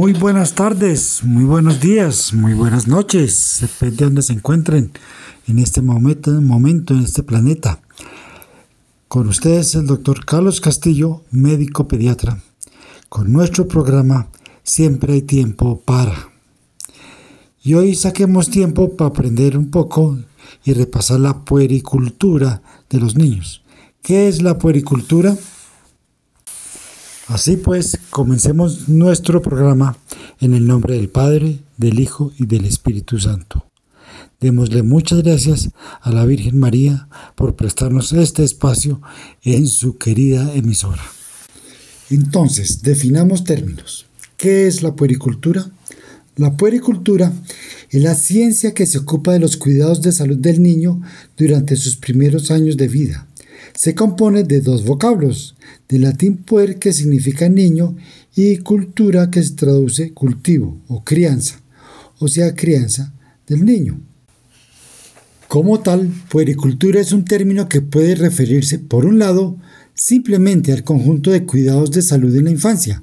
Muy buenas tardes, muy buenos días, muy buenas noches, depende de donde se encuentren en este momento, momento en este planeta. Con ustedes el doctor Carlos Castillo, médico pediatra, con nuestro programa Siempre hay tiempo para. Y hoy saquemos tiempo para aprender un poco y repasar la puericultura de los niños. ¿Qué es la puericultura? Así pues, comencemos nuestro programa en el nombre del Padre, del Hijo y del Espíritu Santo. Démosle muchas gracias a la Virgen María por prestarnos este espacio en su querida emisora. Entonces, definamos términos. ¿Qué es la puericultura? La puericultura es la ciencia que se ocupa de los cuidados de salud del niño durante sus primeros años de vida se compone de dos vocablos, de latín puer que significa niño y cultura que se traduce cultivo o crianza, o sea, crianza del niño. Como tal, puericultura es un término que puede referirse, por un lado, simplemente al conjunto de cuidados de salud en la infancia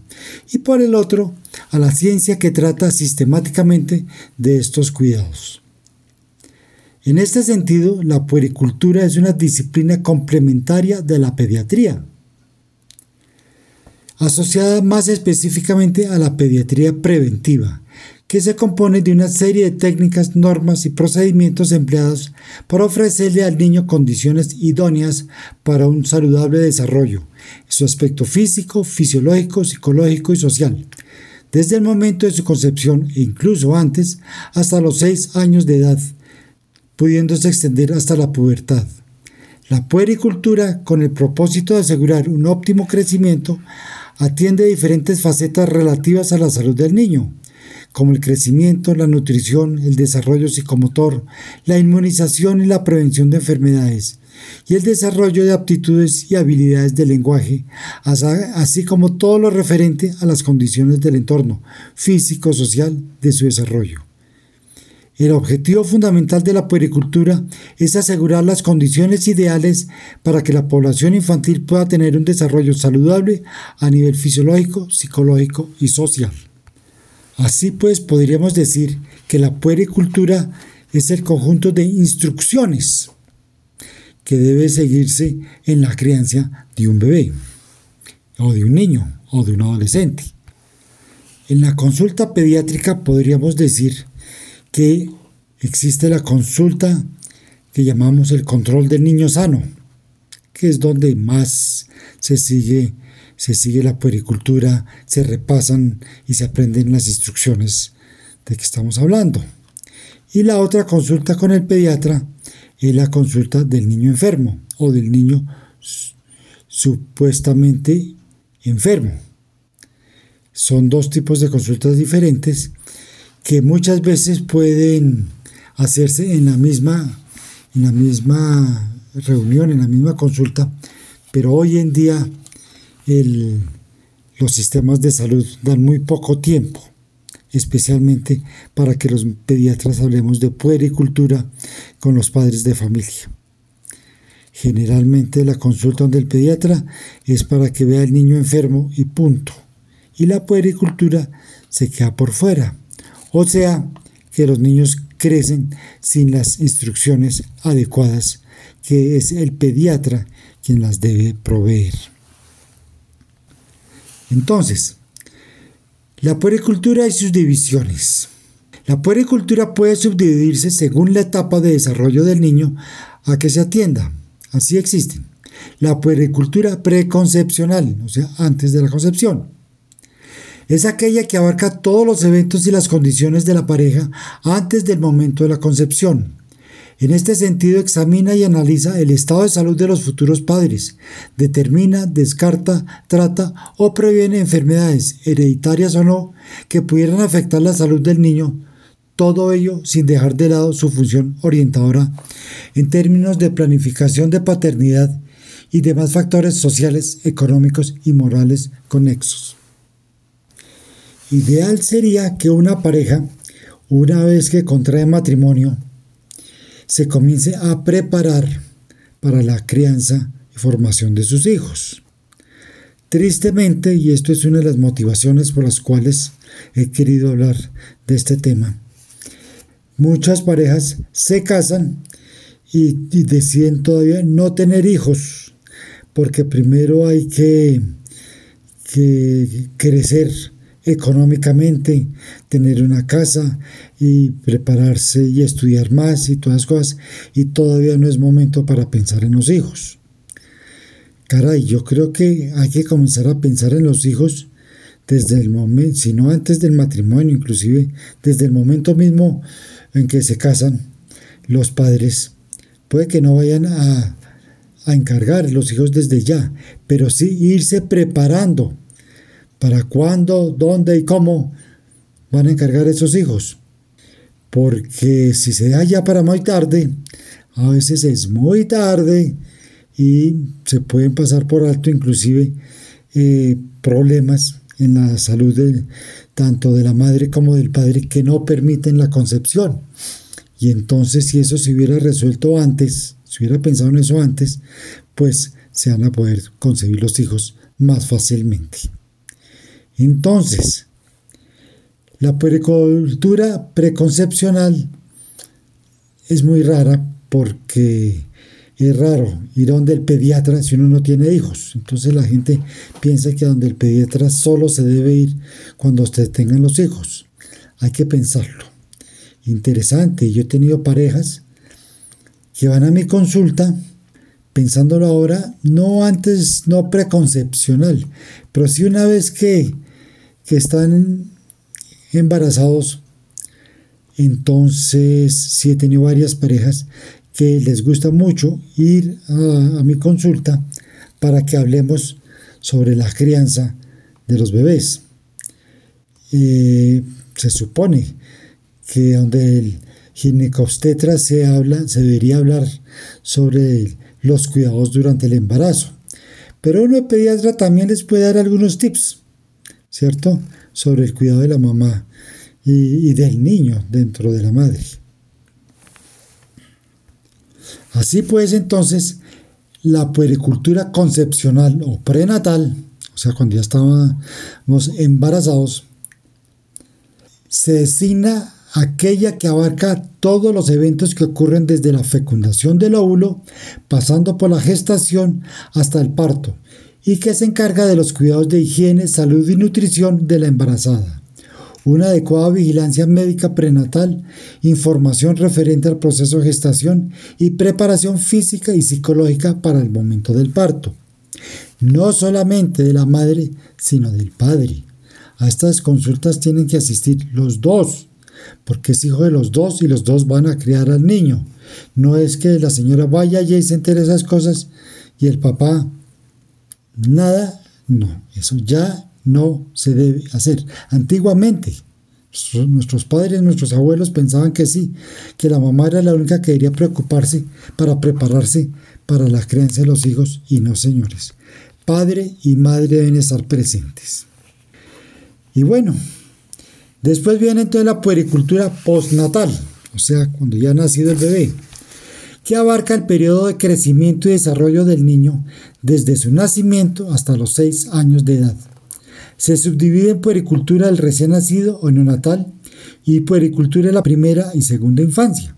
y por el otro, a la ciencia que trata sistemáticamente de estos cuidados. En este sentido, la puericultura es una disciplina complementaria de la pediatría, asociada más específicamente a la pediatría preventiva, que se compone de una serie de técnicas, normas y procedimientos empleados para ofrecerle al niño condiciones idóneas para un saludable desarrollo, su aspecto físico, fisiológico, psicológico y social, desde el momento de su concepción e incluso antes, hasta los seis años de edad, pudiéndose extender hasta la pubertad. La puericultura, con el propósito de asegurar un óptimo crecimiento, atiende diferentes facetas relativas a la salud del niño, como el crecimiento, la nutrición, el desarrollo psicomotor, la inmunización y la prevención de enfermedades, y el desarrollo de aptitudes y habilidades del lenguaje, así como todo lo referente a las condiciones del entorno físico-social de su desarrollo. El objetivo fundamental de la puericultura es asegurar las condiciones ideales para que la población infantil pueda tener un desarrollo saludable a nivel fisiológico, psicológico y social. Así pues, podríamos decir que la puericultura es el conjunto de instrucciones que debe seguirse en la crianza de un bebé, o de un niño, o de un adolescente. En la consulta pediátrica podríamos decir que existe la consulta que llamamos el control del niño sano, que es donde más se sigue, se sigue la puericultura, se repasan y se aprenden las instrucciones de que estamos hablando. Y la otra consulta con el pediatra es la consulta del niño enfermo o del niño supuestamente enfermo. Son dos tipos de consultas diferentes que muchas veces pueden hacerse en la misma, en la misma reunión, en la misma consulta, pero hoy en día los sistemas de salud dan muy poco tiempo, especialmente para que los pediatras hablemos de puericultura con los padres de familia. Generalmente la consulta del pediatra es para que vea al niño enfermo y punto. Y la puericultura se queda por fuera. O sea, que los niños crecen sin las instrucciones adecuadas, que es el pediatra quien las debe proveer. Entonces, la puericultura y sus divisiones. La puericultura puede subdividirse según la etapa de desarrollo del niño a que se atienda. Así existen. La puericultura preconcepcional, o sea, antes de la concepción es aquella que abarca todos los eventos y las condiciones de la pareja antes del momento de la concepción. En este sentido, examina y analiza el estado de salud de los futuros padres, determina, descarta, trata o previene enfermedades, hereditarias o no, que pudieran afectar la salud del niño, todo ello sin dejar de lado su función orientadora en términos de planificación de paternidad y demás factores sociales, económicos y morales conexos. Ideal sería que una pareja, una vez que contrae matrimonio, se comience a preparar para la crianza y formación de sus hijos. Tristemente, y esto es una de las motivaciones por las cuales he querido hablar de este tema, muchas parejas se casan y, deciden todavía no tener hijos, porque primero hay que, que crecer económicamente, tener una casa y prepararse y estudiar más y todas las cosas, y todavía no es momento para pensar en los hijos. Caray, yo creo que hay que comenzar a pensar en los hijos desde el momento, si no antes del matrimonio, inclusive desde el momento mismo en que se casan los padres. Puede que no vayan a, a encargar los hijos desde ya, pero sí irse preparando para cuándo, dónde y cómo van a encargar esos hijos. Porque si se da ya para muy tarde, a veces es muy tarde y se pueden pasar por alto inclusive eh, problemas en la salud de, tanto de la madre como del padre que no permiten la concepción. Y entonces si eso se hubiera resuelto antes, si hubiera pensado en eso antes, pues se van a poder concebir los hijos más fácilmente. Entonces, la puericultura preconcepcional es muy rara porque es raro ir a donde el pediatra si uno no tiene hijos. Entonces la gente piensa que donde el pediatra solo se debe ir cuando usted tenga los hijos. Hay que pensarlo. Interesante, yo he tenido parejas que van a mi consulta pensándolo ahora, no antes, no preconcepcional, pero sí una vez que, que están embarazados, entonces sí he tenido varias parejas que les gusta mucho ir a, mi consulta para que hablemos sobre la crianza de los bebés. se supone que donde el ginecobstetra se habla, se debería hablar sobre los cuidados durante el embarazo. Pero uno de pediatra también les puede dar algunos tips, ¿cierto? Sobre el cuidado de la mamá y del niño dentro de la madre. Así pues, entonces, la puericultura concepcional o prenatal, o sea, cuando ya estábamos embarazados, se designa aquella que abarca todos los eventos que ocurren desde la fecundación del óvulo, pasando por la gestación hasta el parto, y que se encarga de los cuidados de higiene, salud y nutrición de la embarazada una adecuada vigilancia médica prenatal, información referente al proceso de gestación y preparación física y psicológica para el momento del parto. No solamente de la madre, sino del padre. A estas consultas tienen que asistir los dos, porque es hijo de los dos y los dos van a criar al niño. No es que la señora vaya allí y se entere esas cosas y el papá nada, no, eso ya no se debe hacer. Antiguamente, nuestros padres, nuestros abuelos pensaban que sí, que la mamá era la única que debería preocuparse para prepararse para la creencia de los hijos y no, señores. Padre y madre deben estar presentes. Y bueno, después viene entonces la puericultura postnatal, o sea, cuando ya ha nacido el bebé, que abarca el periodo de crecimiento y desarrollo del niño desde su nacimiento hasta los seis años de edad. Se subdivide en puericultura del recién nacido o neonatal y puericultura de la primera y segunda infancia.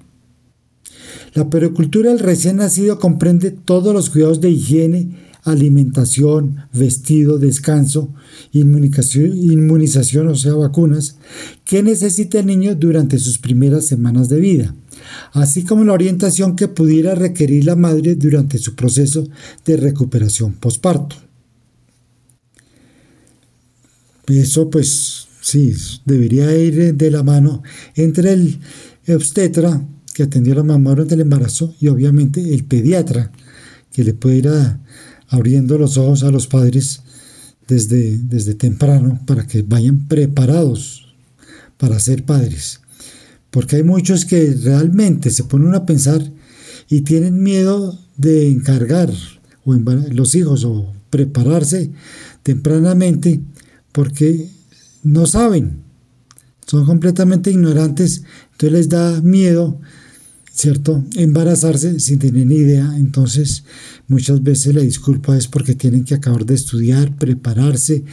La puericultura del recién nacido comprende todos los cuidados de higiene, alimentación, vestido, descanso, inmunización, o sea, vacunas, que necesita el niño durante sus primeras semanas de vida, así como la orientación que pudiera requerir la madre durante su proceso de recuperación posparto. Eso pues sí, debería ir de la mano entre el obstetra que atendió a la mamá durante el embarazo y obviamente el pediatra que le puede ir abriendo los ojos a los padres desde, desde temprano para que vayan preparados para ser padres. Porque hay muchos que realmente se ponen a pensar y tienen miedo de encargar o los hijos o prepararse tempranamente porque no saben, son completamente ignorantes, entonces les da miedo ¿cierto? Embarazarse sin tener ni idea. Entonces, muchas veces la disculpa es porque tienen que acabar de estudiar, prepararse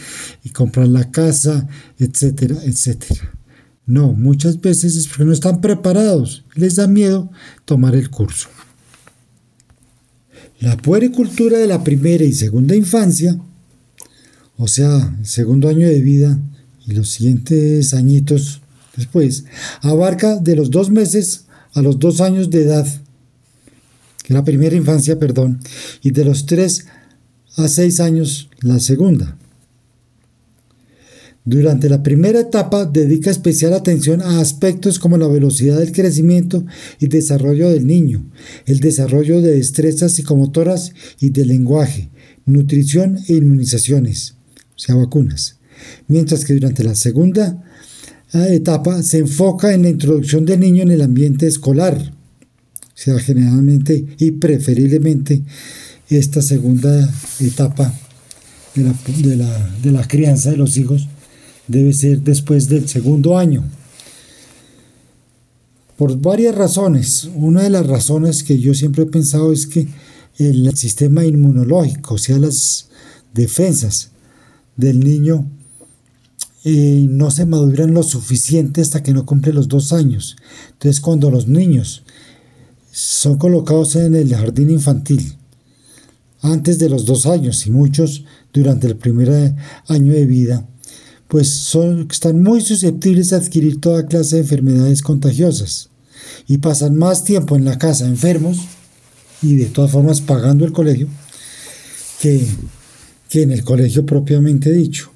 y comprar la casa, etcétera, etcétera. No, muchas veces es porque no están preparados, les da miedo tomar el curso. La puericultura de la primera y segunda infancia, o sea, el segundo año de vida y los siguientes añitos después, abarca de los dos meses a los dos años de edad, la primera infancia, perdón, y de los tres a seis años la segunda. Durante la primera etapa dedica especial atención a aspectos como la velocidad del crecimiento y desarrollo del niño, el desarrollo de destrezas psicomotoras y de lenguaje, nutrición e inmunizaciones, o sea, vacunas. Mientras que durante la segunda etapa se enfoca en la introducción del niño en el ambiente escolar, o sea, generalmente y preferiblemente esta segunda etapa de la, de la, de la crianza de los hijos debe ser después del segundo año. Por varias razones. Una de las razones que yo siempre he pensado es que el sistema inmunológico, o sea, las defensas del niño, no se maduran lo suficiente hasta que no cumple los dos años. Entonces, cuando los niños son colocados en el jardín infantil, antes de los dos años y muchos durante el primer año de vida, pues son, están muy susceptibles a adquirir toda clase de enfermedades contagiosas y pasan más tiempo en la casa enfermos y de todas formas pagando el colegio que, que en el colegio propiamente dicho.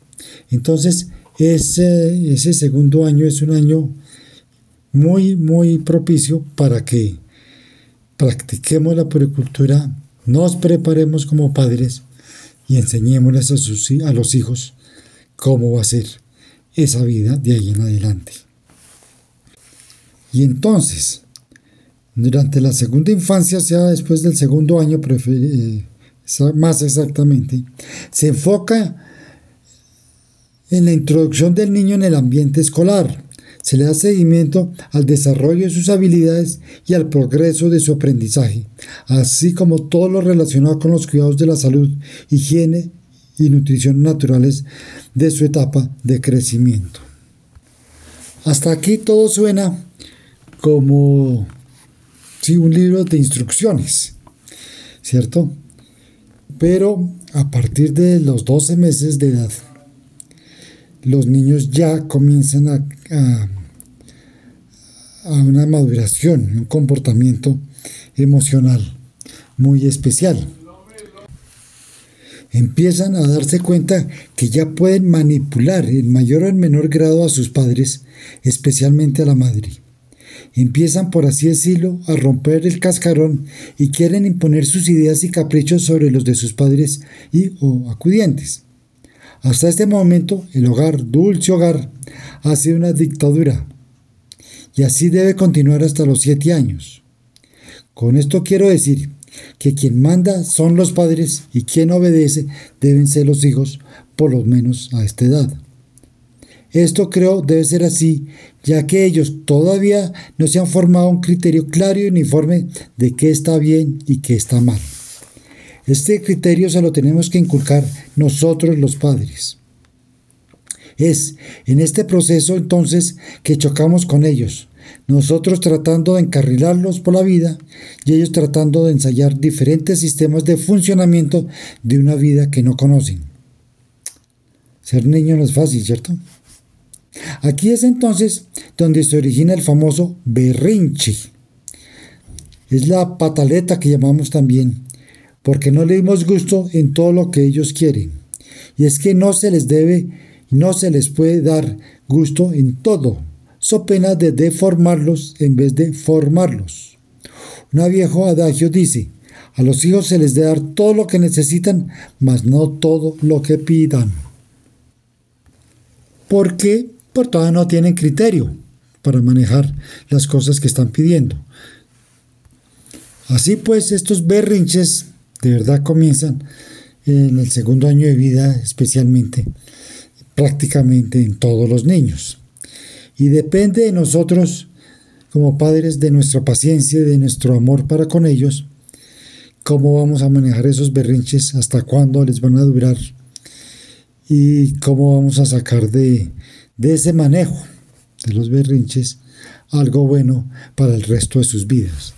Entonces, ese, ese segundo año es un año muy, muy propicio para que practiquemos la puricultura, nos preparemos como padres y enseñémosles a, a los hijos cómo va a ser esa vida de ahí en adelante. Y entonces, durante la segunda infancia, sea después del segundo año, eh, más exactamente, se enfoca en la introducción del niño en el ambiente escolar. Se le da seguimiento al desarrollo de sus habilidades y al progreso de su aprendizaje, así como todo lo relacionado con los cuidados de la salud, higiene y nutrición naturales de su etapa de crecimiento. Hasta aquí todo suena como sí, un libro de instrucciones, ¿cierto? Pero a partir de los 12 meses de edad, los niños ya comienzan a, a, una maduración, un comportamiento emocional muy especial empiezan a darse cuenta que ya pueden manipular en mayor o en menor grado a sus padres, especialmente a la madre. Empiezan, por así decirlo, a romper el cascarón y quieren imponer sus ideas y caprichos sobre los de sus padres y o acudientes. Hasta este momento, el hogar, dulce hogar, ha sido una dictadura. Y así debe continuar hasta los siete años. Con esto quiero decir que quien manda son los padres y quien obedece deben ser los hijos, por lo menos a esta edad. Esto creo debe ser así, ya que ellos todavía no se han formado un criterio claro y uniforme de qué está bien y qué está mal. Este criterio se lo tenemos que inculcar nosotros los padres. Es en este proceso entonces que chocamos con ellos, nosotros tratando de encarrilarlos por la vida y ellos tratando de ensayar diferentes sistemas de funcionamiento de una vida que no conocen. Ser niño no es fácil, ¿cierto? Aquí es entonces donde se origina el famoso berrinche. Es la pataleta que llamamos también, porque no le dimos gusto en todo lo que ellos quieren. Y es que no se les debe, no se les puede dar gusto en todo so pena de deformarlos en vez de formarlos. Un viejo adagio dice, a los hijos se les debe dar todo lo que necesitan, mas no todo lo que pidan. Porque por todavía no tienen criterio para manejar las cosas que están pidiendo. Así pues, estos berrinches de verdad comienzan en el segundo año de vida, especialmente, prácticamente en todos los niños. Y depende de nosotros como padres de nuestra paciencia y de nuestro amor para con ellos, cómo vamos a manejar esos berrinches, hasta cuándo les van a durar y cómo vamos a sacar de, de ese manejo de los berrinches algo bueno para el resto de sus vidas.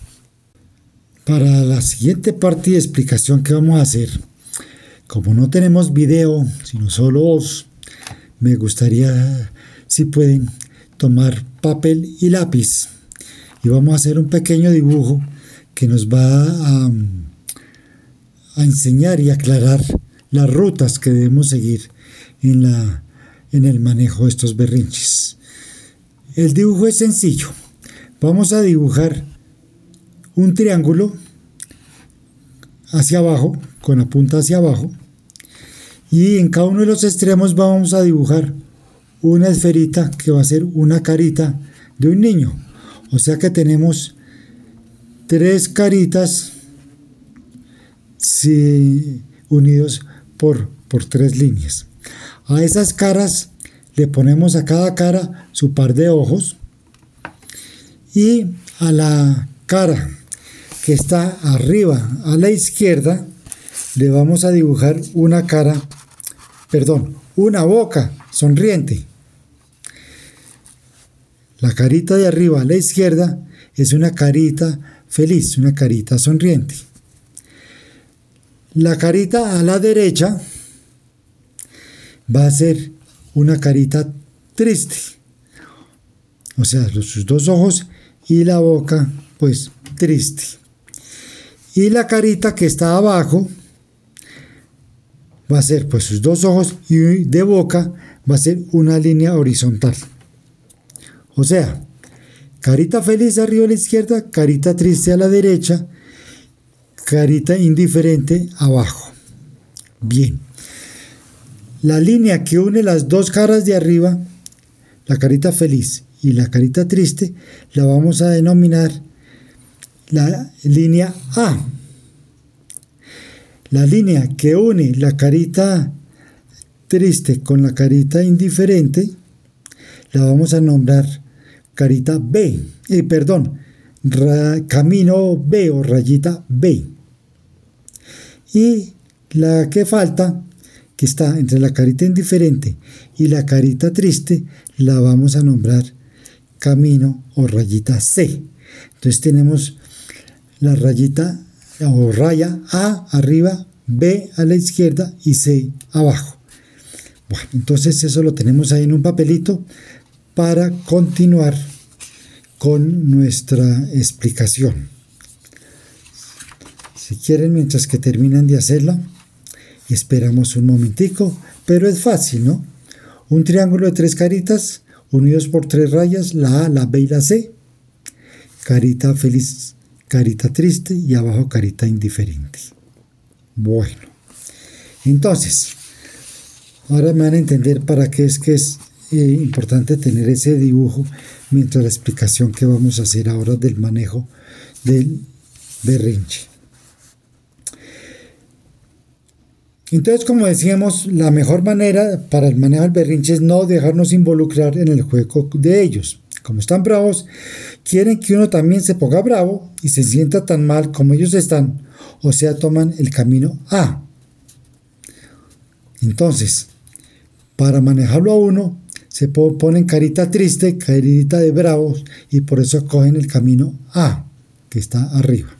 Para la siguiente parte de explicación que vamos a hacer, como no tenemos video, sino solo voz, me gustaría, si pueden, tomar papel y lápiz y vamos a hacer un pequeño dibujo que nos va a, enseñar y aclarar las rutas que debemos seguir en, la, en el manejo de estos berrinches. El dibujo es sencillo. Vamos a dibujar un triángulo hacia abajo, con la punta hacia abajo, y en cada uno de los extremos vamos a dibujar una esferita que va a ser una carita de un niño. O sea que tenemos tres caritas unidos por, por tres líneas. A esas caras le ponemos a cada cara su par de ojos y a la cara que está arriba a la izquierda le vamos a dibujar una cara, perdón, una boca sonriente. La carita de arriba a la izquierda es una carita feliz, una carita sonriente. La carita a la derecha va a ser una carita triste. O sea, sus dos ojos y la boca, pues triste. Y la carita que está abajo va a ser pues sus dos ojos y de boca va a ser una línea horizontal. O sea, carita feliz arriba a la izquierda, carita triste a la derecha, carita indiferente abajo. Bien. La línea que une las dos caras de arriba, la carita feliz y la carita triste, la vamos a denominar la línea A. La línea que une la carita triste con la carita indiferente, la vamos a nombrar carita B, eh, perdón, camino B o rayita B. Y la que falta, que está entre la carita indiferente y la carita triste, la vamos a nombrar camino o rayita C. Entonces tenemos la rayita o raya A arriba, B a la izquierda y C abajo. Bueno, entonces eso lo tenemos ahí en un papelito para continuar con nuestra explicación. Si quieren, mientras que terminan de hacerla, esperamos un momentico, pero es fácil, ¿no? Un triángulo de tres caritas unidos por tres rayas, la A, la B y la C. Carita feliz, carita triste y abajo carita indiferente. Bueno, entonces, ahora me van a entender para qué es que es eh, importante tener ese dibujo mientras la explicación que vamos a hacer ahora del manejo del berrinche. Entonces, como decíamos, la mejor manera para el manejo del berrinche es no dejarnos involucrar en el juego de ellos. Como están bravos, quieren que uno también se ponga bravo y se sienta tan mal como ellos están, o sea, toman el camino A. Entonces, para manejarlo a uno, se ponen carita triste, carita de bravos y por eso cogen el camino A, que está arriba.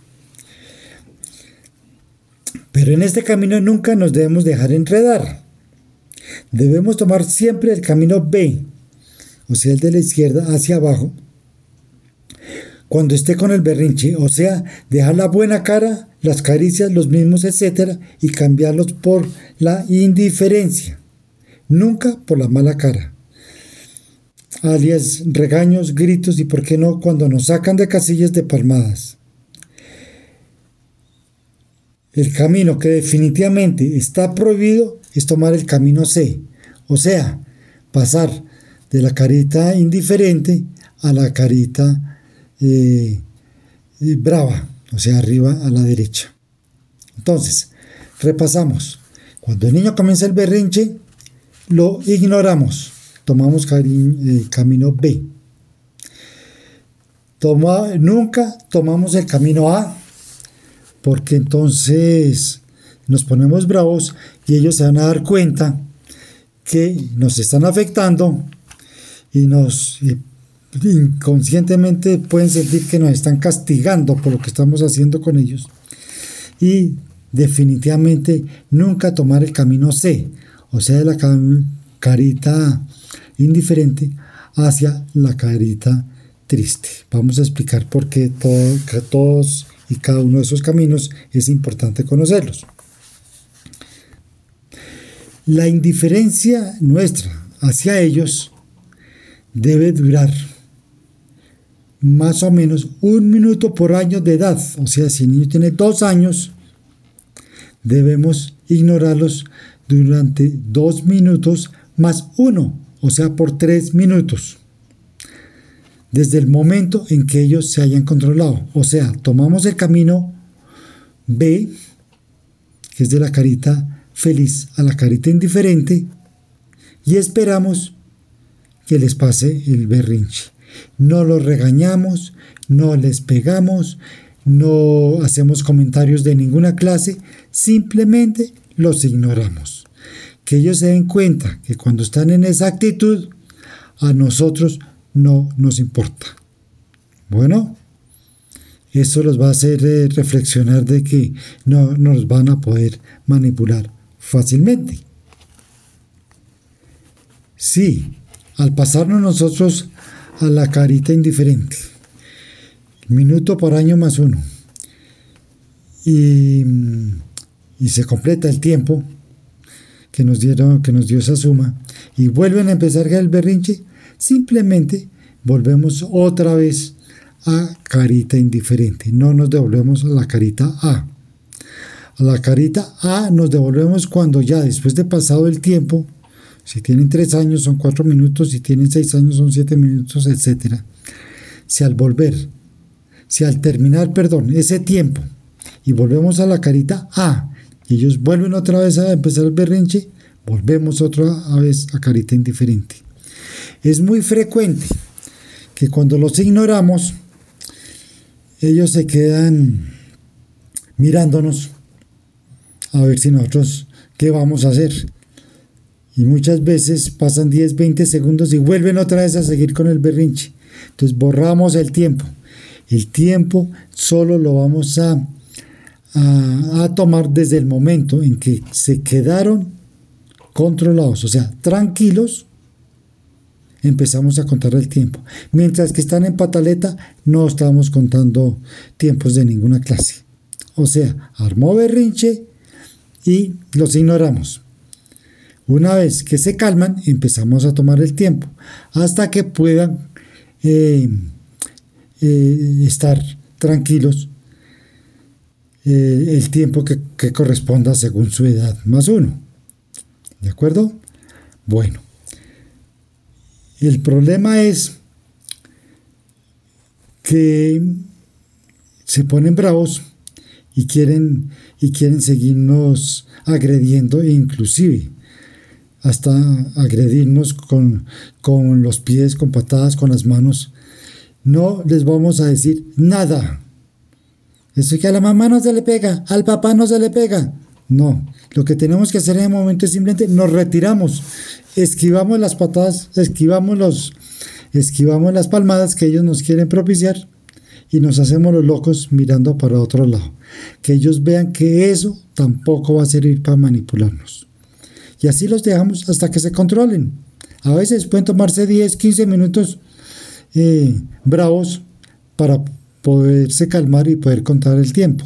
Pero en este camino nunca nos debemos dejar enredar. Debemos tomar siempre el camino B, o sea, el de la izquierda hacia abajo, cuando esté con el berrinche, o sea, dejar la buena cara, las caricias, los mismos, etc., y cambiarlos por la indiferencia, nunca por la mala cara alias regaños, gritos y, por qué no, cuando nos sacan de casillas de palmadas. El camino que definitivamente está prohibido es tomar el camino C, o sea, pasar de la carita indiferente a la carita eh, eh, brava, o sea, arriba a la derecha. Entonces, repasamos. Cuando el niño comienza el berrinche, lo ignoramos tomamos el camino B. nunca tomamos el camino A, porque entonces nos ponemos bravos y ellos se van a dar cuenta que nos están afectando y nos inconscientemente pueden sentir que nos están castigando por lo que estamos haciendo con ellos. Y definitivamente nunca tomar el camino C, o sea, de la carita indiferente hacia la carita triste. Vamos a explicar por qué todos y cada uno de esos caminos es importante conocerlos. La indiferencia nuestra hacia ellos debe durar más o menos un minuto por año de edad. O sea, si el niño tiene dos años, debemos ignorarlos durante dos minutos más uno, o sea, por tres minutos. Desde el momento en que ellos se hayan controlado. O sea, tomamos el camino B, que es de la carita feliz a la carita indiferente, y esperamos que les pase el berrinche. No los regañamos, no les pegamos, no hacemos comentarios de ninguna clase, simplemente los ignoramos. Que ellos se den cuenta que cuando están en esa actitud, a nosotros no nos importa. Bueno, eso los va a hacer eh, reflexionar de que no nos van a poder manipular fácilmente. Sí, al pasarnos nosotros a la carita indiferente, minuto por año más uno, y, se completa el tiempo que nos, dieron, que nos dio esa suma, y vuelven a empezar el berrinche, simplemente volvemos otra vez a carita indiferente, no nos devolvemos a la carita A. A la carita A nos devolvemos cuando ya después de pasado el tiempo, si tienen tres años son cuatro minutos, si tienen seis años son siete minutos, etc. Si al volver, si al terminar, perdón, ese tiempo, y volvemos a la carita A, y ellos vuelven otra vez a empezar el berrinche, volvemos otra vez a carita indiferente. Es muy frecuente que cuando los ignoramos, ellos se quedan mirándonos a ver si nosotros qué vamos a hacer. Y muchas veces pasan 10, 20 segundos y vuelven otra vez a seguir con el berrinche. Entonces borramos el tiempo. El tiempo solo lo vamos a, a, tomar desde el momento en que se quedaron controlados, o sea, tranquilos, empezamos a contar el tiempo. Mientras que están en pataleta, no estamos contando tiempos de ninguna clase. O sea, armó berrinche y los ignoramos. Una vez que se calman, empezamos a tomar el tiempo hasta que puedan eh, eh, estar tranquilos eh, el tiempo que, corresponda según su edad, más uno. ¿De acuerdo? Bueno, el problema es que se ponen bravos y quieren, y quieren seguirnos agrediendo inclusive hasta agredirnos con, con los pies, con patadas, con las manos. No les vamos a decir nada. Eso que a la mamá no se le pega, al papá no se le pega. No, lo que tenemos que hacer en el momento es simplemente nos retiramos, esquivamos las patadas, esquivamos los esquivamos las palmadas que ellos nos quieren propiciar y nos hacemos los locos mirando para otro lado. Que ellos vean que eso tampoco va a servir para manipularnos. Y así los dejamos hasta que se controlen. A veces pueden tomarse 10, 15 minutos eh, bravos para poderse calmar y poder contar el tiempo.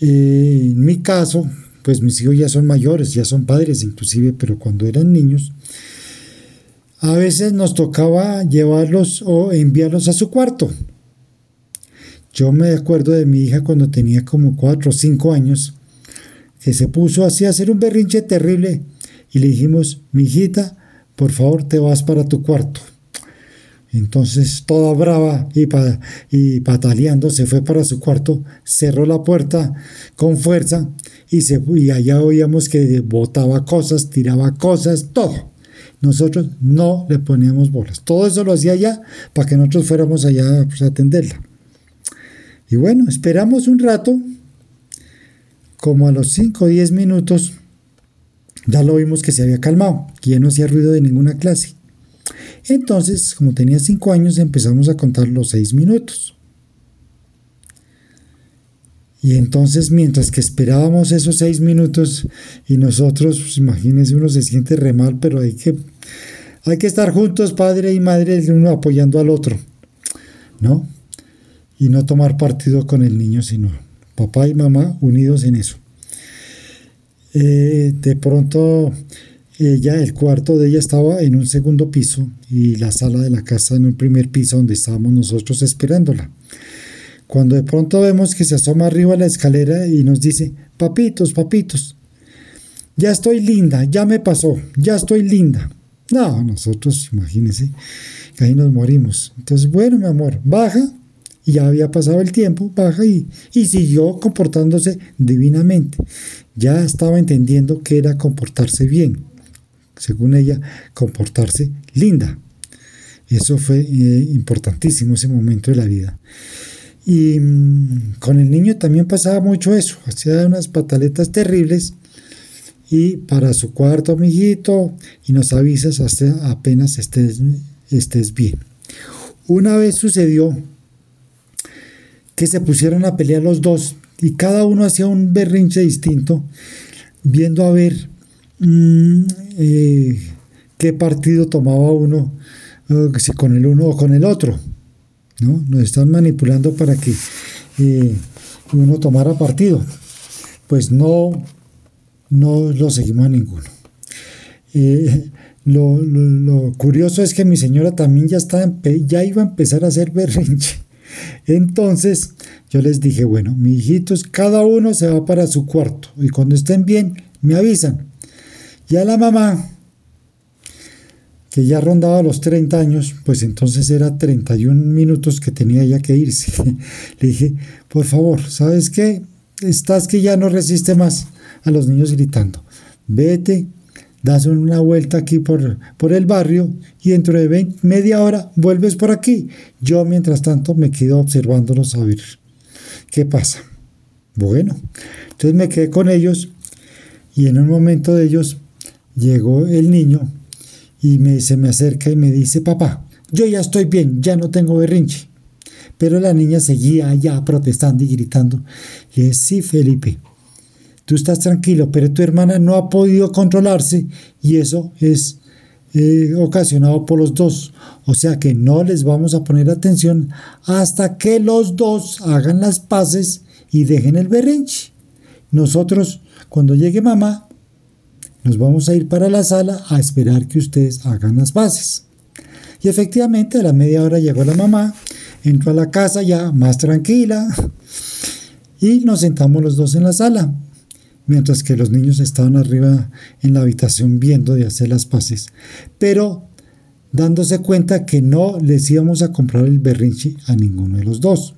Eh, en mi caso, pues mis hijos ya son mayores, ya son padres inclusive, pero cuando eran niños, a veces nos tocaba llevarlos o enviarlos a su cuarto. Yo me acuerdo de mi hija cuando tenía como 4 o 5 años, que se puso así a hacer un berrinche terrible y le dijimos, mi hijita, por favor te vas para tu cuarto. Entonces, toda brava y, y, pataleando, se fue para su cuarto, cerró la puerta con fuerza y, se, y allá oíamos que botaba cosas, tiraba cosas, todo. nosotros no le poníamos bolas. Todo eso lo hacía ella para que nosotros fuéramos allá pues, a atenderla. Y bueno, esperamos un rato, como a los 5 o 10 minutos, ya lo vimos que se había calmado, que ya no hacía ruido de ninguna clase. Entonces, como tenía 5 años, empezamos a contar los 6 minutos. Y entonces, mientras que esperábamos esos 6 minutos, y nosotros, pues, imagínense, uno se siente re mal, pero hay que, hay que estar juntos, padre y madre, uno apoyando al otro, ¿no? Y no tomar partido con el niño, sino papá y mamá unidos en eso. Eh, de pronto ella, el cuarto de ella estaba en un segundo piso y la sala de la casa en un primer piso donde estábamos nosotros esperándola. Cuando de pronto vemos que se asoma arriba a la escalera y nos dice, papitos, papitos, ya estoy linda, ya me pasó, ya estoy linda. No, nosotros, imagínense, que ahí nos morimos. Entonces, bueno, mi amor, baja, ya había pasado el tiempo, baja y, y siguió comportándose divinamente ya estaba entendiendo que era comportarse bien, según ella, comportarse linda. Eso fue eh, importantísimo ese momento de la vida. Y mm, con el niño también pasaba mucho eso, hacía unas pataletas terribles y para su cuarto, amiguito, y nos avisas hasta apenas estés, estés bien. Una vez sucedió que se pusieron a pelear los dos y cada uno hacía un berrinche distinto, viendo a ver mm, eh, qué partido tomaba uno, si con el uno o con el otro. ¿no? Nos están manipulando para que eh, uno tomara partido. Pues no, no lo seguimos a ninguno. Eh, lo, lo, curioso es que mi señora también ya, estaba, ya iba a empezar a hacer berrinche. Entonces yo les dije, bueno, mis hijitos, cada uno se va para su cuarto y cuando estén bien, me avisan. Ya la mamá, que ya rondaba los 30 años, pues entonces era 31 minutos que tenía ya que irse. Le dije, por favor, ¿sabes qué? Estás que ya no resiste más a los niños gritando. Vete, das una vuelta aquí por, por el barrio y dentro de media hora vuelves por aquí. Yo, mientras tanto, me quedo observándolos a ver qué pasa. Bueno, entonces me quedé con ellos y en un momento de ellos llegó el niño y me, se me acerca y me dice, papá, yo ya estoy bien, ya no tengo berrinche. Pero la niña seguía allá protestando y gritando. Y sí, Felipe, tú estás tranquilo, pero tu hermana no ha podido controlarse y eso es eh, ocasionado por los dos. O sea que no les vamos a poner atención hasta que los dos hagan las paces y dejen el berrinche. Nosotros, cuando llegue mamá, nos vamos a ir para la sala a esperar que ustedes hagan las paces. Y efectivamente a la media hora llegó la mamá, entró a la casa ya más tranquila y nos sentamos los dos en la sala mientras que los niños estaban arriba en la habitación viendo de hacer las paces, pero dándose cuenta que no les íbamos a comprar el berrinche a ninguno de los dos.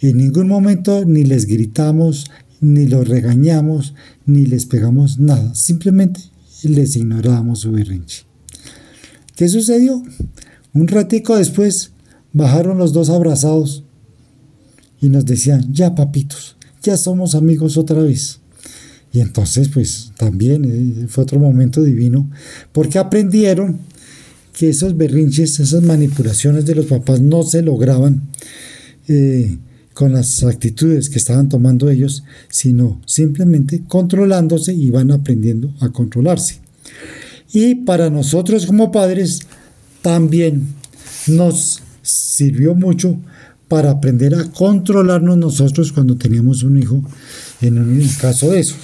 En ningún momento ni les gritamos, ni los regañamos, ni les pegamos nada, simplemente les ignorábamos su berrinche. ¿Qué sucedió? Un ratico después bajaron los dos abrazados y nos decían, ya papitos, ya somos amigos otra vez. Y entonces, pues también eh, fue otro momento divino, porque aprendieron que esos berrinches, esas manipulaciones de los papás no se lograban eh, con las actitudes que estaban tomando ellos, sino simplemente controlándose y van aprendiendo a controlarse. Y para nosotros como padres también nos sirvió mucho para aprender a controlarnos nosotros cuando teníamos un hijo en un caso de esos.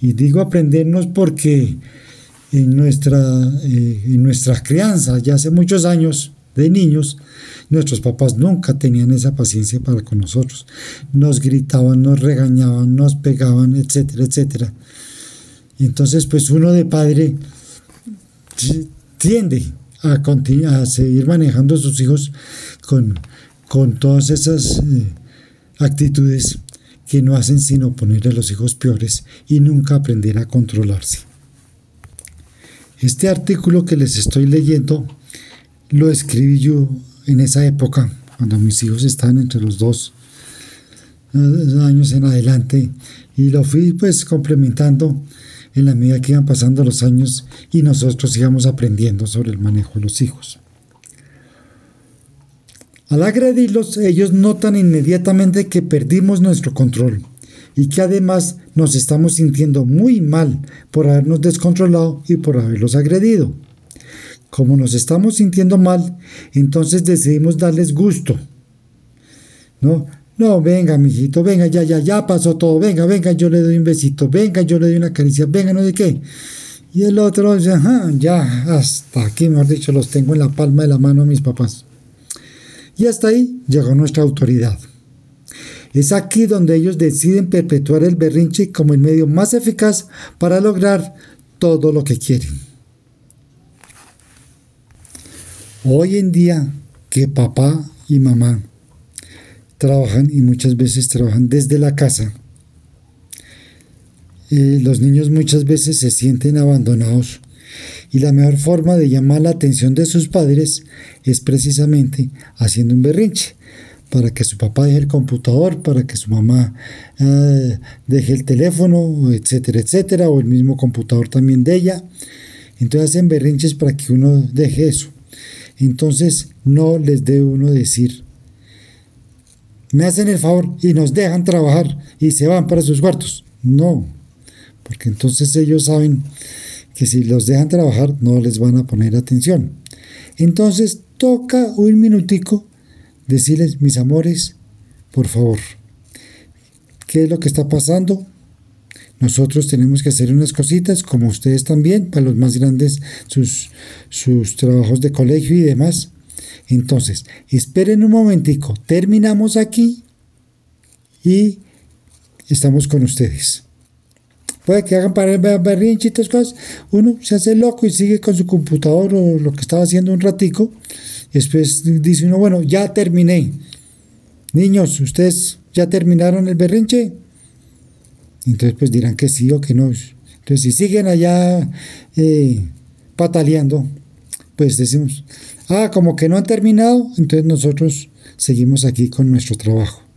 Y digo aprendernos porque en nuestra, eh, en crianza, ya hace muchos años de niños, nuestros papás nunca tenían esa paciencia para con nosotros. Nos gritaban, nos regañaban, nos pegaban, etcétera, etcétera. Entonces, pues uno de padre tiende a, a seguir manejando a sus hijos con, con todas esas eh, actitudes que no hacen sino poner a los hijos peores y nunca aprender a controlarse. Este artículo que les estoy leyendo lo escribí yo en esa época, cuando mis hijos estaban entre los dos eh, años en adelante, y lo fui pues complementando en la medida que iban pasando los años y nosotros íbamos aprendiendo sobre el manejo de los hijos. Al agredirlos, ellos notan inmediatamente que perdimos nuestro control y que además nos estamos sintiendo muy mal por habernos descontrolado y por haberlos agredido. Como nos estamos sintiendo mal, entonces decidimos darles gusto. No, no, venga, mijito, venga, ya, ya, ya pasó todo, venga, venga, yo le doy un besito, venga, yo le doy una caricia, venga, no sé qué. Y el otro, ya, ya, hasta aquí, mejor dicho, los tengo en la palma de la mano a mis papás. Y hasta ahí llegó nuestra autoridad. Es aquí donde ellos deciden perpetuar el berrinche como el medio más eficaz para lograr todo lo que quieren. Hoy en día que papá y mamá trabajan y muchas veces trabajan desde la casa, eh, los niños muchas veces se sienten abandonados y la mejor forma de llamar la atención de sus padres es precisamente haciendo un berrinche para que su papá deje el computador, para que su mamá eh, deje el teléfono, etcétera, etcétera, o el mismo computador también de ella. Entonces hacen berrinches para que uno deje eso. Entonces no les debe uno decir, me hacen el favor y nos dejan trabajar y se van para sus cuartos. No, porque entonces ellos saben que si los dejan trabajar no les van a poner atención. Entonces toca un minutico decirles, mis amores, por favor, ¿qué es lo que está pasando? Nosotros tenemos que hacer unas cositas, como ustedes también, para los más grandes, sus, sus trabajos de colegio y demás. Entonces, esperen un momentico, terminamos aquí y estamos con ustedes. Puede que hagan para berrinchitos cosas. Uno se hace loco y sigue con su computador o lo que estaba haciendo un ratico. Y después dice uno, bueno, ya terminé. Niños, ¿ustedes ya terminaron el berrinche? Entonces pues dirán que sí o que no. Entonces si siguen allá eh, pataleando, pues decimos, ah, como que no han terminado, entonces nosotros seguimos aquí con nuestro trabajo.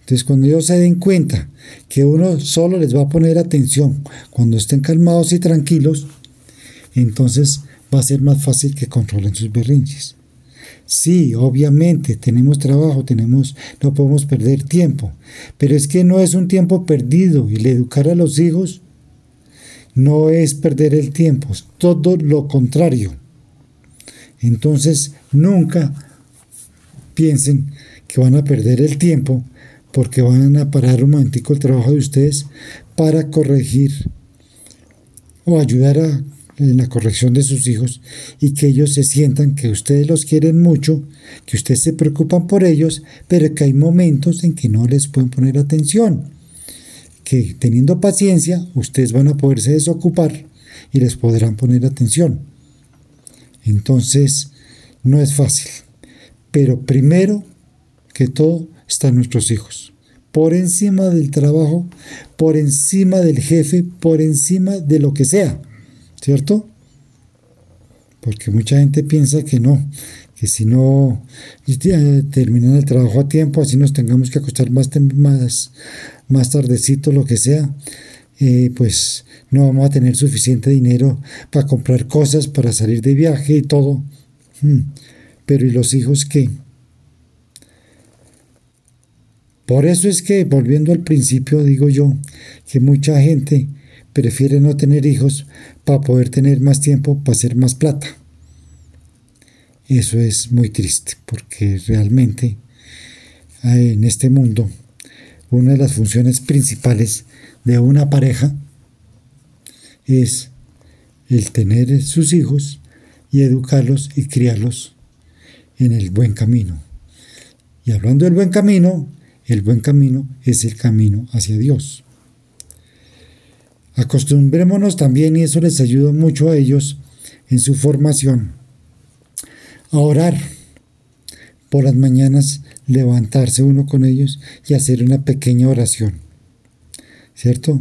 Entonces, cuando ellos se den cuenta que uno solo les va a poner atención cuando estén calmados y tranquilos, entonces va a ser más fácil que controlen sus berrinches. Sí, obviamente tenemos trabajo, tenemos, no podemos perder tiempo, pero es que no es un tiempo perdido y el educar a los hijos no es perder el tiempo, es todo lo contrario. Entonces, nunca piensen que van a perder el tiempo porque van a parar un el trabajo de ustedes para corregir o ayudar a, en la corrección de sus hijos y que ellos se sientan que ustedes los quieren mucho, que ustedes se preocupan por ellos, pero que hay momentos en que no les pueden poner atención, que teniendo paciencia ustedes van a poderse desocupar y les podrán poner atención. Entonces, no es fácil, pero primero que todo, están nuestros hijos. Por encima del trabajo, por encima del jefe, por encima de lo que sea. ¿Cierto? Porque mucha gente piensa que no, que si no terminan el trabajo a tiempo, así nos tengamos que acostar más, más, más tardecito, lo que sea, eh, pues no vamos a tener suficiente dinero para comprar cosas, para salir de viaje y todo. Hmm. Pero ¿y los hijos qué? Por eso es que, volviendo al principio, digo yo, que mucha gente prefiere no tener hijos para poder tener más tiempo, para hacer más plata. Eso es muy triste, porque realmente eh, en este mundo una de las funciones principales de una pareja es el tener sus hijos y educarlos y criarlos en el buen camino. Y hablando del buen camino, el buen camino es el camino hacia Dios. Acostumbrémonos también, y eso les ayuda mucho a ellos en su formación, a orar por las mañanas, levantarse uno con ellos y hacer una pequeña oración. ¿Cierto?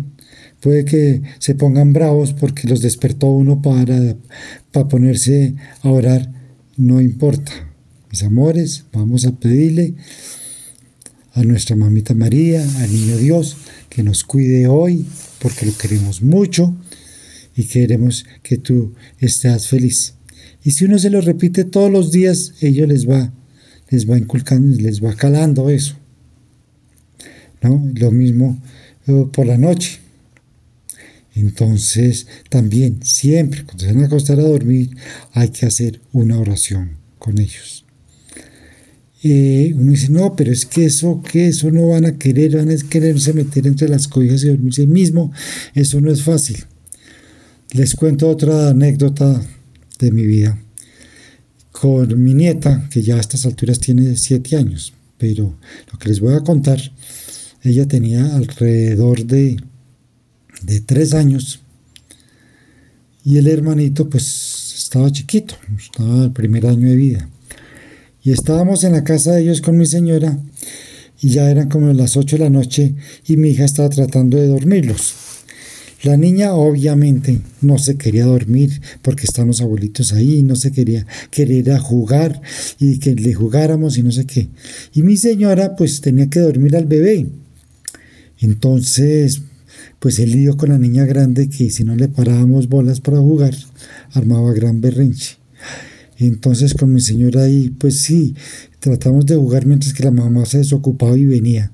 puede que se pongan bravos porque los despertó uno para, para ponerse a orar, no importa. Mis amores, vamos a pedirle a nuestra mamita María, al niño Dios, que nos cuide hoy, porque lo queremos mucho y queremos que tú estés feliz. Y si uno se lo repite todos los días, ellos les va, les va inculcando, les va calando eso. ¿No? Lo mismo eh, por la noche. Entonces, también, siempre, cuando se van a acostar a dormir, hay que hacer una oración con ellos. Eh, uno dice, no, pero es que eso, que eso no van a querer, van a quererse meter entre las cobijas y dormirse mismo. Eso no es fácil. Les cuento otra anécdota de mi vida con mi nieta, que ya a estas alturas tiene siete años, pero lo que les voy a contar, ella tenía alrededor de, de años y el hermanito pues estaba chiquito, estaba el primer año de vida. Y estábamos en la casa de ellos con mi señora y ya eran como las 8 de la noche y mi hija estaba tratando de dormirlos. La niña obviamente no se quería dormir porque están los abuelitos ahí, no se quería, querer jugar y que le jugáramos y no sé qué. Y mi señora pues tenía que dormir al bebé. Entonces, pues el lío con la niña grande que si no le parábamos bolas para jugar, armaba gran berrinche. Entonces con mi señora ahí, pues sí, tratamos de jugar mientras que la mamá se desocupaba y venía.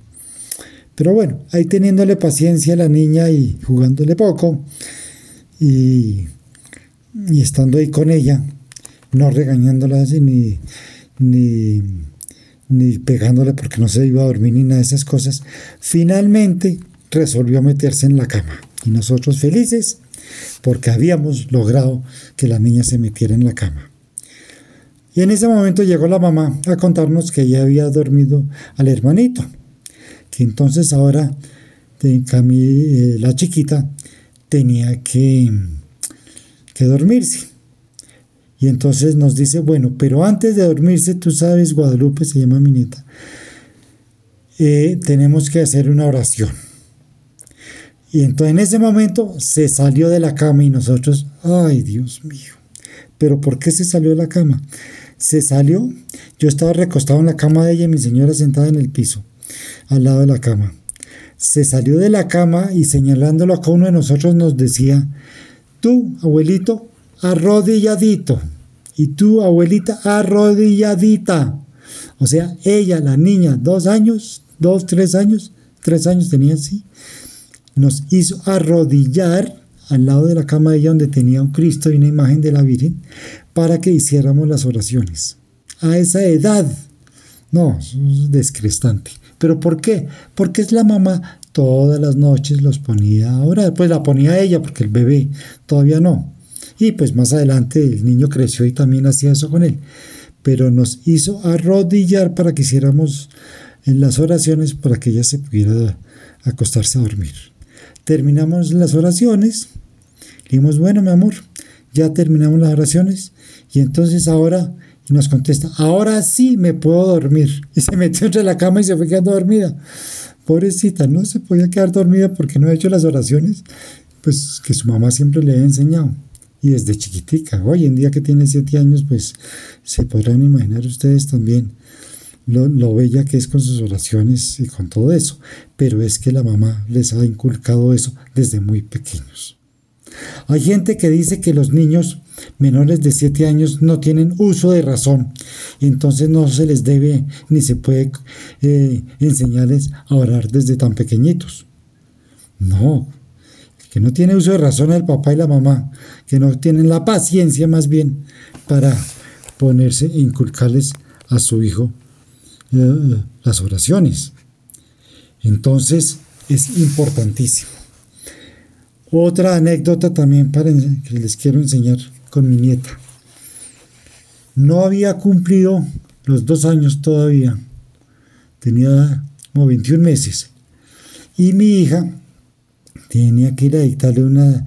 Pero bueno, ahí teniéndole paciencia a la niña y jugándole poco y, y estando ahí con ella, no regañándola así ni, ni, ni pegándole porque no se iba a dormir ni nada de esas cosas, finalmente resolvió meterse en la cama. Y nosotros felices porque habíamos logrado que la niña se metiera en la cama. Y en ese momento llegó la mamá a contarnos que ella había dormido al hermanito, que entonces ahora eh, la chiquita tenía que, que dormirse. Y entonces nos dice, bueno, pero antes de dormirse, tú sabes, Guadalupe se llama mi nieta, eh, tenemos que hacer una oración. Y entonces en ese momento se salió de la cama y nosotros, ay Dios mío, pero ¿por qué se salió de la cama? Se salió, yo estaba recostado en la cama de ella y mi señora sentada en el piso, al lado de la cama. Se salió de la cama y señalándolo a uno de nosotros nos decía, tú, abuelito, arrodilladito. Y tú, abuelita, arrodilladita. O sea, ella, la niña, dos años, dos, tres años, tres años tenía así, nos hizo arrodillar al lado de la cama de ella donde tenía un Cristo y una imagen de la Virgen para que hiciéramos las oraciones. A esa edad. No, es descrestante. ¿Pero por qué? Porque es la mamá. Todas las noches los ponía a orar. Pues la ponía ella porque el bebé todavía no. Y pues más adelante el niño creció y también hacía eso con él. Pero nos hizo arrodillar para que hiciéramos las oraciones para que ella se pudiera acostarse a dormir. Terminamos las oraciones. dijimos, bueno, mi amor, ya terminamos las oraciones. Y entonces ahora y nos contesta, ahora sí me puedo dormir. Y se metió entre la cama y se fue quedando dormida. Pobrecita, no se podía quedar dormida porque no ha hecho las oraciones, pues que su mamá siempre le había enseñado. Y desde chiquitica, hoy en día que tiene siete años, pues se podrán imaginar ustedes también lo, lo, bella que es con sus oraciones y con todo eso. Pero es que la mamá les ha inculcado eso desde muy pequeños. Hay gente que dice que los niños menores de 7 años no tienen uso de razón, entonces no se les debe ni se puede eh, enseñarles a orar desde tan pequeñitos. No, que no tiene uso de razón el papá y la mamá, que no tienen la paciencia más bien para ponerse e inculcarles a su hijo eh, las oraciones. Entonces es importantísimo. Otra anécdota también para que les quiero enseñar con mi nieta. No había cumplido los dos años todavía. Tenía como 21 meses. Y mi hija tenía que ir a dictarle una,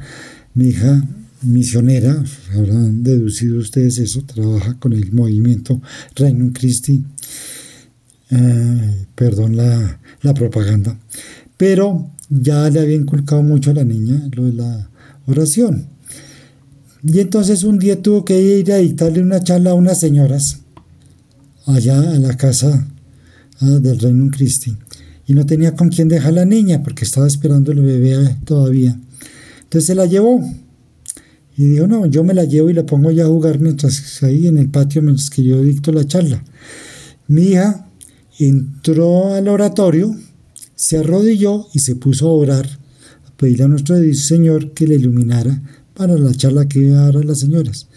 mi hija misionera, habrán deducido ustedes eso, trabaja con el movimiento Reino Christi, eh, perdón la, la propaganda, pero ya le había inculcado mucho a la niña lo de la oración. Y entonces un día tuvo que ir a dictarle una charla a unas señoras allá a la casa ah, del Reino Cristi y no tenía con quién dejar la niña porque estaba esperando el bebé todavía. Entonces se la llevó y dijo, no, yo me la llevo y la pongo ya a jugar mientras ahí en el patio mientras que yo dicto la charla. Mi hija entró al oratorio, se arrodilló y se puso a orar, a pedirle a nuestro Señor que le iluminara para la charla que iba a dar a las señoras.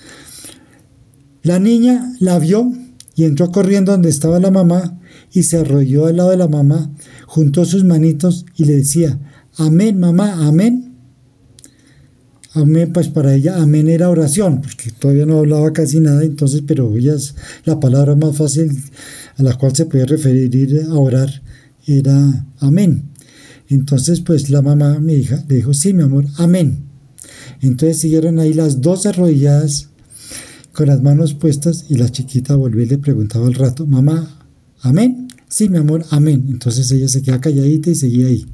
La niña la vio y entró corriendo donde estaba la mamá y se arrodilló al lado de la mamá, juntó sus manitos y le decía, amén, mamá, amén. Amén, pues para ella amén era oración, porque todavía no hablaba casi nada, entonces, pero ella es la palabra más fácil a la cual se puede referir a orar era amén. Entonces, pues la mamá, mi hija, le dijo, sí, mi amor, amén. Entonces siguieron ahí las dos arrodilladas con las manos puestas y la chiquita volvió y le preguntaba al rato, mamá, Amén. Sí, mi amor, amén. Entonces ella se queda calladita y seguía ahí.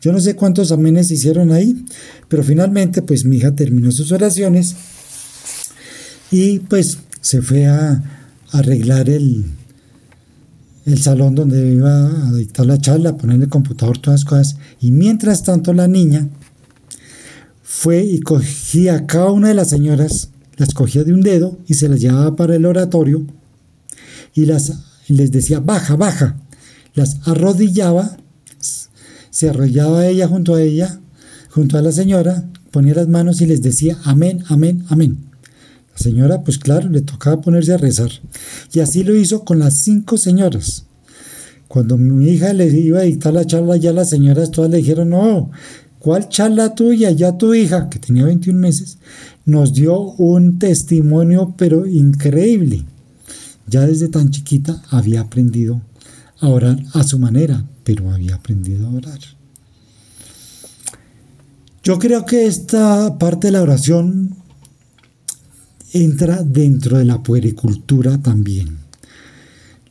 Yo no sé cuántos amenes hicieron ahí, pero finalmente pues mi hija terminó sus oraciones y pues se fue a, arreglar el, el salón donde iba a dictar la charla, poner el computador, todas las cosas. Y mientras tanto la niña fue y cogía a cada una de las señoras, las cogía de un dedo y se las llevaba para el oratorio y las les decía, baja, baja. Las arrodillaba, se arrodillaba ella junto a ella, junto a la señora, ponía las manos y les decía, amén, amén, amén. Señora, pues claro, le tocaba ponerse a rezar. Y así lo hizo con las cinco señoras. Cuando mi hija le iba a dictar la charla, ya las señoras todas le dijeron, no, ¿cuál charla tuya? Ya tu hija, que tenía 21 meses, nos dio un testimonio, pero increíble. Ya desde tan chiquita había aprendido a orar a su manera, pero había aprendido a orar. Yo creo que esta parte de la oración entra dentro de la puericultura también.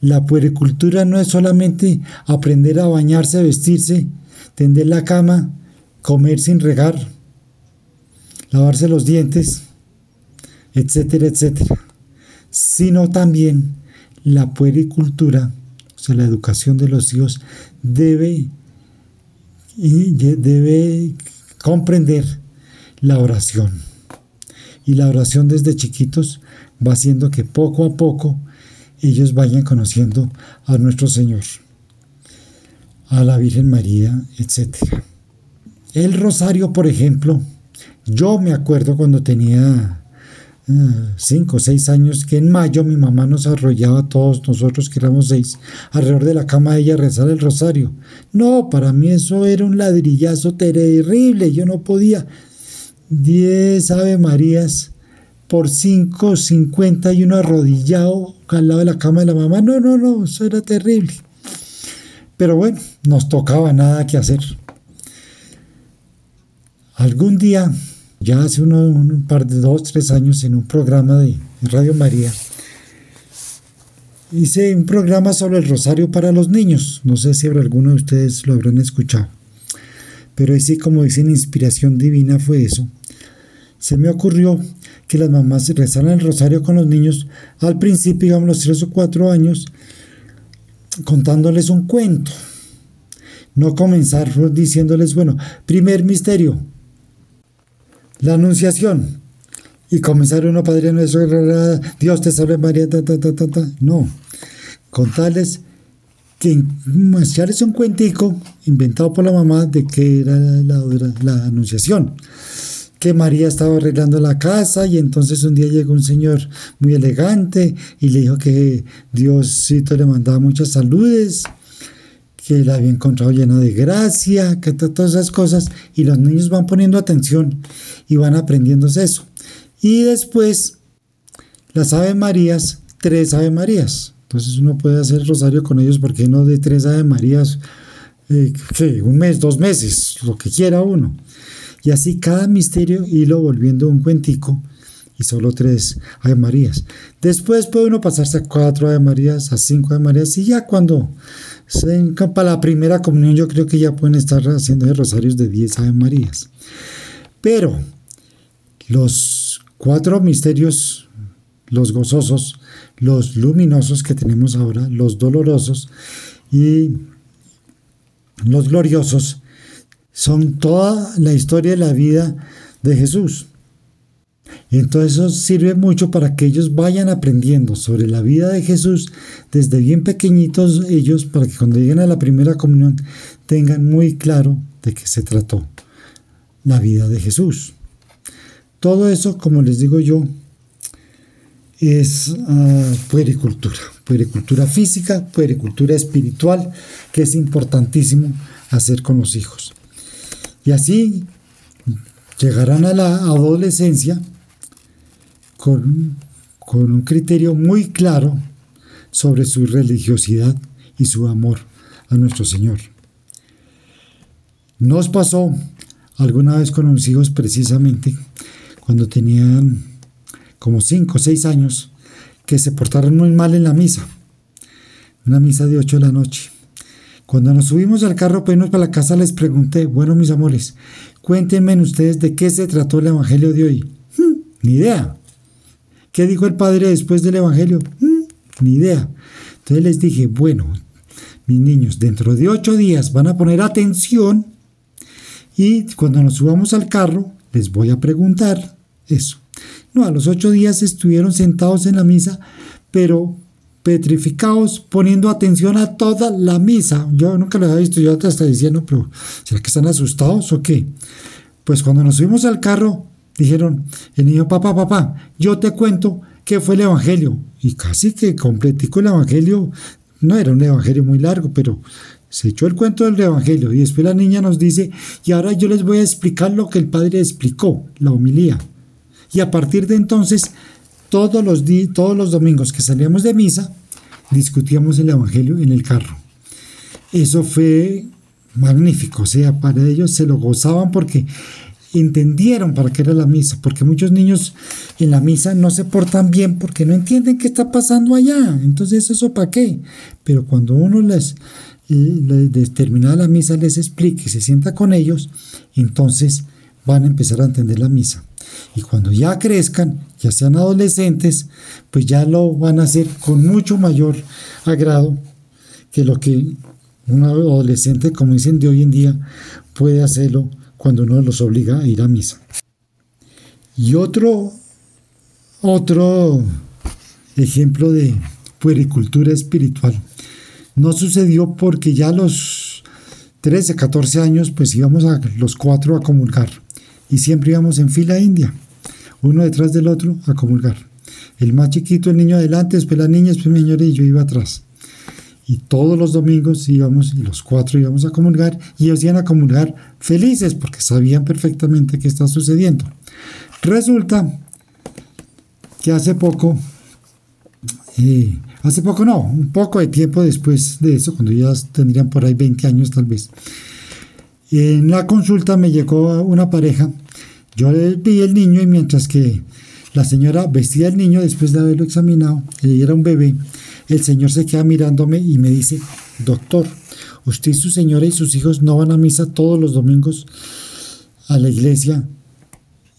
La puericultura no es solamente aprender a bañarse, vestirse, tender la cama, comer sin regar, lavarse los dientes, etcétera, etcétera sino también la puericultura, o sea, la educación de los hijos, debe, debe comprender la oración. Y la oración desde chiquitos va haciendo que poco a poco ellos vayan conociendo a nuestro Señor, a la Virgen María, etc. El rosario, por ejemplo, yo me acuerdo cuando tenía cinco o seis años que en mayo mi mamá nos arrollaba a todos nosotros que éramos seis alrededor de la cama de ella a rezar el rosario. No, para mí eso era un ladrillazo terrible, yo no podía. Diez Ave Marías por cinco, cincuenta y uno arrodillado al lado de la cama de la mamá. No, no, no, eso era terrible. Pero bueno, nos tocaba nada que hacer. Algún día ya hace un par de dos, tres años en un programa de Radio María. Hice un programa sobre el rosario para los niños. No sé si alguno de ustedes lo habrán escuchado. Pero ahí sí, como dicen, inspiración divina fue eso. Se me ocurrió que las mamás rezaran el rosario con los niños al principio, digamos los tres o cuatro años, contándoles un cuento. No comenzar diciéndoles, bueno, primer misterio, la anunciación y comenzar uno, Padre nuestro, Dios te salve María, ta, ta, ta, ta, No, contarles que echarles un cuentico inventado por la mamá de que era la, la anunciación que María estaba arreglando la casa y entonces un día llegó un señor muy elegante y le dijo que Diosito le mandaba muchas saludes que la había encontrado llena de gracia, que todas esas cosas, y los niños van poniendo atención y van aprendiéndose eso. Y después, las Ave Marías, tres Ave Marías. Entonces uno puede hacer rosario con ellos, porque no de tres Ave Marías? Eh, un mes, dos meses, lo que quiera uno. Y así cada misterio lo volviendo un cuentico y solo tres Ave Marías. Después puede uno pasarse a cuatro Ave Marías, a cinco Ave Marías y ya cuando se encampa la primera comunión yo creo que ya pueden estar haciendo rosarios de diez Ave Marías. Pero los cuatro misterios, los gozosos, los luminosos que tenemos ahora, los dolorosos y los gloriosos, son toda la historia de la vida de Jesús. Entonces eso sirve mucho para que ellos vayan aprendiendo sobre la vida de Jesús desde bien pequeñitos ellos, para que cuando lleguen a la primera comunión tengan muy claro de qué se trató la vida de Jesús. Todo eso, como les digo yo, es uh, puericultura, puericultura física, puericultura espiritual, que es importantísimo hacer con los hijos. Y así llegarán a la adolescencia con, con un criterio muy claro sobre su religiosidad y su amor a nuestro Señor. Nos pasó alguna vez con unos hijos precisamente cuando tenían como 5 o 6 años que se portaron muy mal en la misa, una misa de 8 de la noche. Cuando nos subimos al carro para irnos para la casa les pregunté, bueno mis amores, cuéntenme ustedes de qué se trató el Evangelio de hoy. Hmm, ni idea. ¿Qué dijo el Padre después del Evangelio? Hmm, ni idea. Entonces les dije, bueno, mis niños, dentro de ocho días van a poner atención y cuando nos subamos al carro les voy a preguntar eso. No, a los ocho días estuvieron sentados en la misa, pero petrificados, poniendo atención a toda la misa. Yo nunca lo había visto, yo hasta diciendo, pero ¿será que están asustados o qué? Pues cuando nos subimos al carro, dijeron, el niño, papá, papá, yo te cuento qué fue el Evangelio. Y casi que completico el Evangelio, no era un Evangelio muy largo, pero se echó el cuento del Evangelio. Y después la niña nos dice, y ahora yo les voy a explicar lo que el Padre explicó, la homilía. Y a partir de entonces, todos los, todos los domingos que salíamos de misa, discutíamos el Evangelio en el carro. Eso fue magnífico, o sea, para ellos se lo gozaban porque entendieron para qué era la misa, porque muchos niños en la misa no se portan bien porque no entienden qué está pasando allá, entonces eso para qué, pero cuando uno les, les la misa les explique y se sienta con ellos, entonces van a empezar a entender la misa. Y cuando ya crezcan, ya sean adolescentes, pues ya lo van a hacer con mucho mayor agrado que lo que un adolescente, como dicen de hoy en día, puede hacerlo cuando uno los obliga a ir a misa. Y otro, otro ejemplo de puericultura espiritual no sucedió porque ya a los 13, 14 años, pues íbamos a los cuatro a comulgar y siempre íbamos en fila india, uno detrás del otro a comulgar. El más chiquito, el niño adelante, después la niña, después mi señora y yo iba atrás. Y todos los domingos íbamos, y los cuatro íbamos a comulgar, y ellos iban a comulgar felices porque sabían perfectamente qué está sucediendo. Resulta que hace poco, eh, hace poco no, un poco de tiempo después de eso, cuando ya tendrían por ahí 20 años tal vez, en la consulta me llegó una pareja, yo le vi el niño y mientras que la señora vestía al niño después de haberlo examinado, ella era un bebé, el señor se queda mirándome y me dice, doctor, usted y su señora y sus hijos no van a misa todos los domingos a la iglesia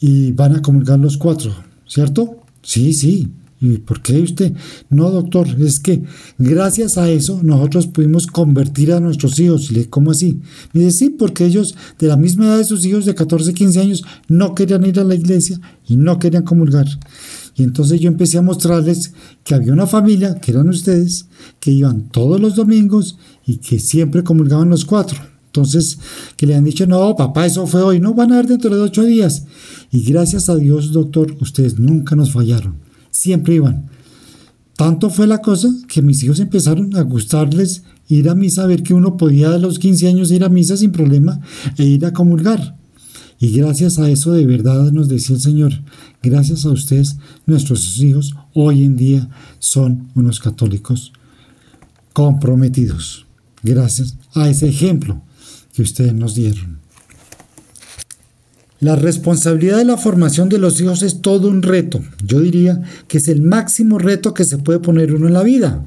y van a comulgar los cuatro, ¿cierto? Sí, sí. ¿Y por qué usted? No, doctor, es que gracias a eso nosotros pudimos convertir a nuestros hijos. ¿Cómo así? Me dice, sí, porque ellos de la misma edad de sus hijos de 14, 15 años no querían ir a la iglesia y no querían comulgar. Y entonces yo empecé a mostrarles que había una familia, que eran ustedes, que iban todos los domingos y que siempre comulgaban los cuatro. Entonces, que le han dicho, no, papá, eso fue hoy, no, van a ver dentro de ocho días. Y gracias a Dios, doctor, ustedes nunca nos fallaron siempre iban. Tanto fue la cosa que mis hijos empezaron a gustarles ir a misa, ver que uno podía a los 15 años ir a misa sin problema e ir a comulgar. Y gracias a eso de verdad nos decía el Señor, gracias a ustedes, nuestros hijos hoy en día son unos católicos comprometidos. Gracias a ese ejemplo que ustedes nos dieron. La responsabilidad de la formación de los hijos es todo un reto. Yo diría que es el máximo reto que se puede poner uno en la vida.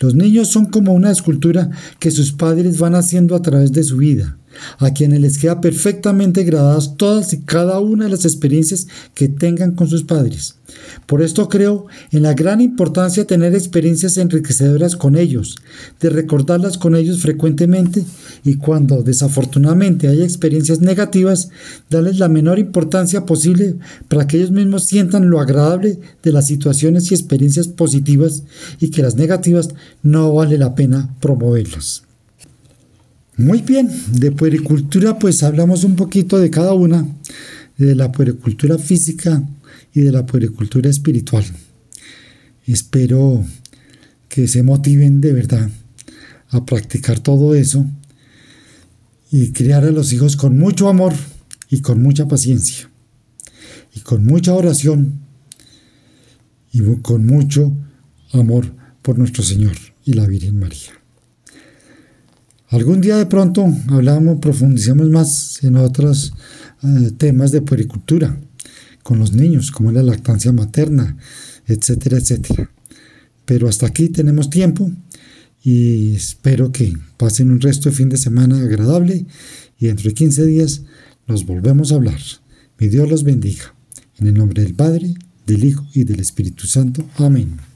Los niños son como una escultura que sus padres van haciendo a través de su vida a quienes les queda perfectamente grabadas todas y cada una de las experiencias que tengan con sus padres. Por esto creo en la gran importancia de tener experiencias enriquecedoras con ellos, de recordarlas con ellos frecuentemente y cuando desafortunadamente haya experiencias negativas, darles la menor importancia posible para que ellos mismos sientan lo agradable de las situaciones y experiencias positivas y que las negativas no vale la pena promoverlas. Muy bien, de puericultura pues hablamos un poquito de cada una, de la puericultura física y de la puericultura espiritual. Espero que se motiven de verdad a practicar todo eso y criar a los hijos con mucho amor y con mucha paciencia y con mucha oración y con mucho amor por nuestro Señor y la Virgen María. Algún día de pronto hablamos, profundizamos más en otros eh, temas de puericultura con los niños, como la lactancia materna, etcétera, etcétera. Pero hasta aquí tenemos tiempo y espero que pasen un resto de fin de semana agradable y dentro de 15 días nos volvemos a hablar. Mi Dios los bendiga. En el nombre del Padre, del Hijo y del Espíritu Santo. Amén.